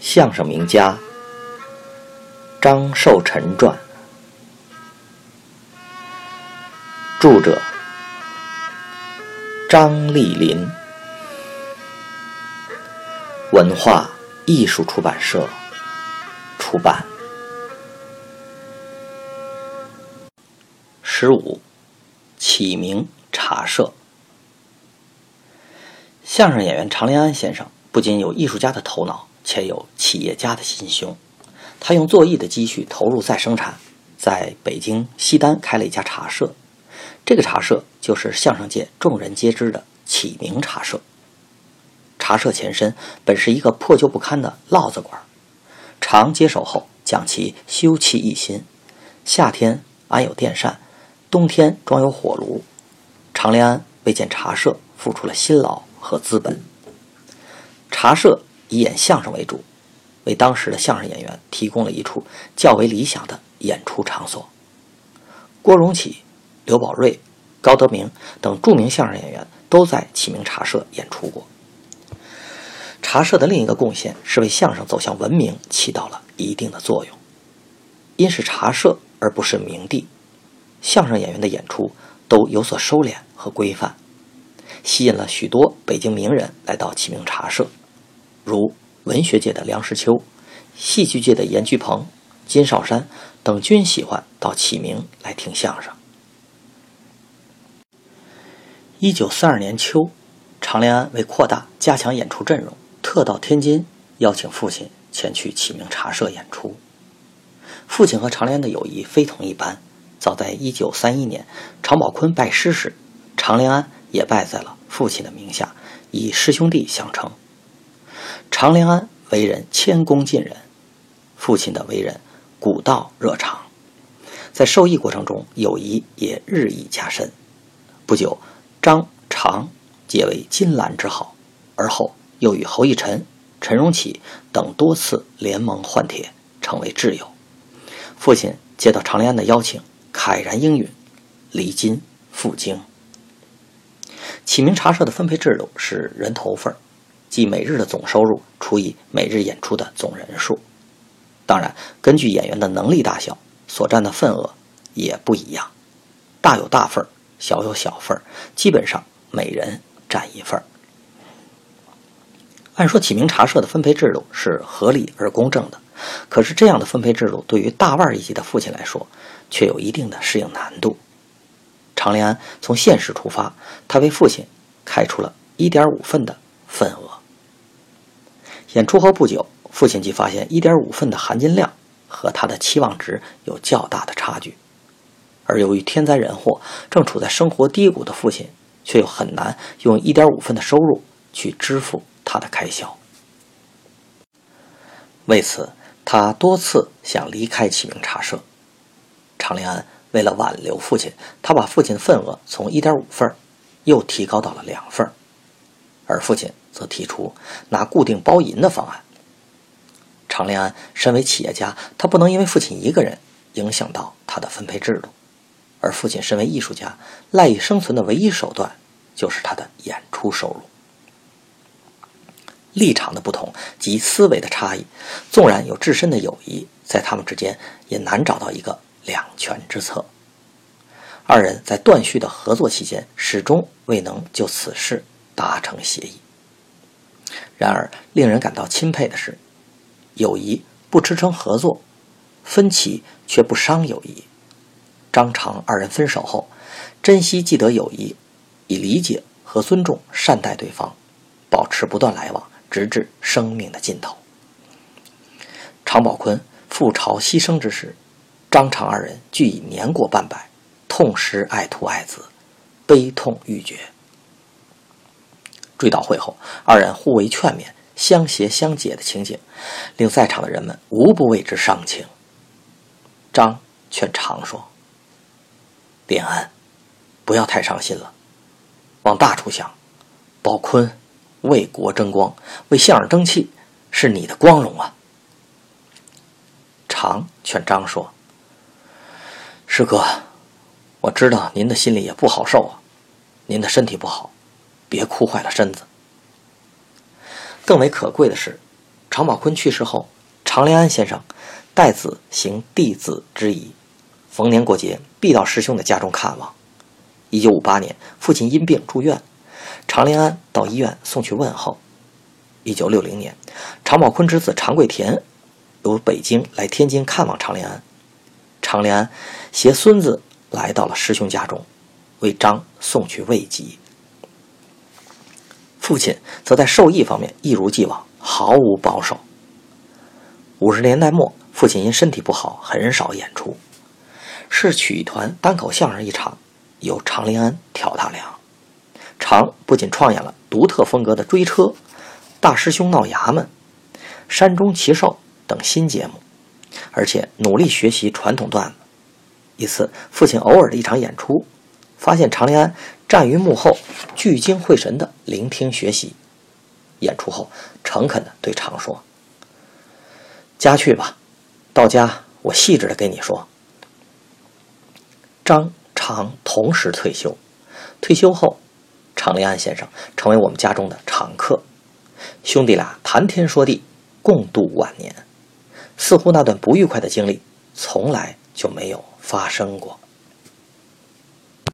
相声名家张寿臣传，著者张丽林，文化艺术出版社出版。十五，启明茶社。相声演员常连安先生不仅有艺术家的头脑，且有企业家的心胸。他用做艺的积蓄投入再生产，在北京西单开了一家茶社。这个茶社就是相声界众人皆知的启明茶社。茶社前身本是一个破旧不堪的烙子馆，常接手后将其修葺一新。夏天安有电扇，冬天装有火炉。常连安为建茶社付出了辛劳。和资本，茶社以演相声为主，为当时的相声演员提供了一处较为理想的演出场所。郭荣启、刘宝瑞、高德明等著名相声演员都在启明茶社演出过。茶社的另一个贡献是为相声走向文明起到了一定的作用。因是茶社而不是名地，相声演员的演出都有所收敛和规范。吸引了许多北京名人来到启明茶社，如文学界的梁实秋、戏剧界的严菊鹏、金少山等，均喜欢到启明来听相声。一九四二年秋，常连安为扩大加强演出阵容，特到天津邀请父亲前去启明茶社演出。父亲和常连安的友谊非同一般，早在一九三一年，常宝坤拜师时，常连安。也拜在了父亲的名下，以师兄弟相称。常连安为人谦恭尽人，父亲的为人古道热肠，在受益过程中，友谊也日益加深。不久，张常结为金兰之好，而后又与侯逸臣、陈荣启等多次联盟换帖，成为挚友。父亲接到常连安的邀请，慨然应允，离京赴京。启明茶社的分配制度是人头份儿即每日的总收入除以每日演出的总人数。当然，根据演员的能力大小，所占的份额也不一样，大有大份小有小份基本上每人占一份按说启明茶社的分配制度是合理而公正的，可是这样的分配制度对于大腕一级的父亲来说，却有一定的适应难度。常连安从现实出发，他为父亲开出了一点五份的。演出后不久，父亲即发现一点五份的含金量和他的期望值有较大的差距，而由于天灾人祸，正处在生活低谷的父亲，却又很难用一点五份的收入去支付他的开销。为此，他多次想离开启明茶社。常连安。为了挽留父亲，他把父亲的份额从一点五份又提高到了两份而父亲则提出拿固定包银的方案。常连安身为企业家，他不能因为父亲一个人影响到他的分配制度，而父亲身为艺术家，赖以生存的唯一手段就是他的演出收入。立场的不同及思维的差异，纵然有至深的友谊，在他们之间也难找到一个。两全之策。二人在断续的合作期间，始终未能就此事达成协议。然而，令人感到钦佩的是，友谊不支撑合作，分歧却不伤友谊。张常二人分手后，珍惜既得友谊，以理解和尊重善待对方，保持不断来往，直至生命的尽头。常宝坤赴朝牺牲之时。张常二人俱已年过半百，痛失爱徒爱子，悲痛欲绝。追悼会后，二人互为劝勉、相携相解的情景，令在场的人们无不为之伤情。张劝常说：“连安，不要太伤心了，往大处想，宝坤为国争光，为相声争气，是你的光荣啊。”常劝张说。师哥，我知道您的心里也不好受啊，您的身体不好，别哭坏了身子。更为可贵的是，常宝坤去世后，常连安先生代子行弟子之仪，逢年过节必到师兄的家中看望。一九五八年，父亲因病住院，常连安到医院送去问候。一九六零年，常宝坤之子常贵田由北京来天津看望常连安，常连安携孙子来到了师兄家中，为张送去慰藉。父亲则在授艺方面一如既往，毫无保守。五十年代末，父亲因身体不好，很少演出，是曲艺团单口相声一场。由常连安挑大梁，常不仅创演了独特风格的追车、大师兄闹衙门、山中奇兽等新节目，而且努力学习传统段子。一次，父亲偶尔的一场演出，发现常连安站于幕后，聚精会神地聆听学习。演出后，诚恳地对常说：“家去吧，到家我细致地给你说。”张。常同时退休，退休后，常连安先生成为我们家中的常客，兄弟俩谈天说地，共度晚年，似乎那段不愉快的经历从来就没有发生过。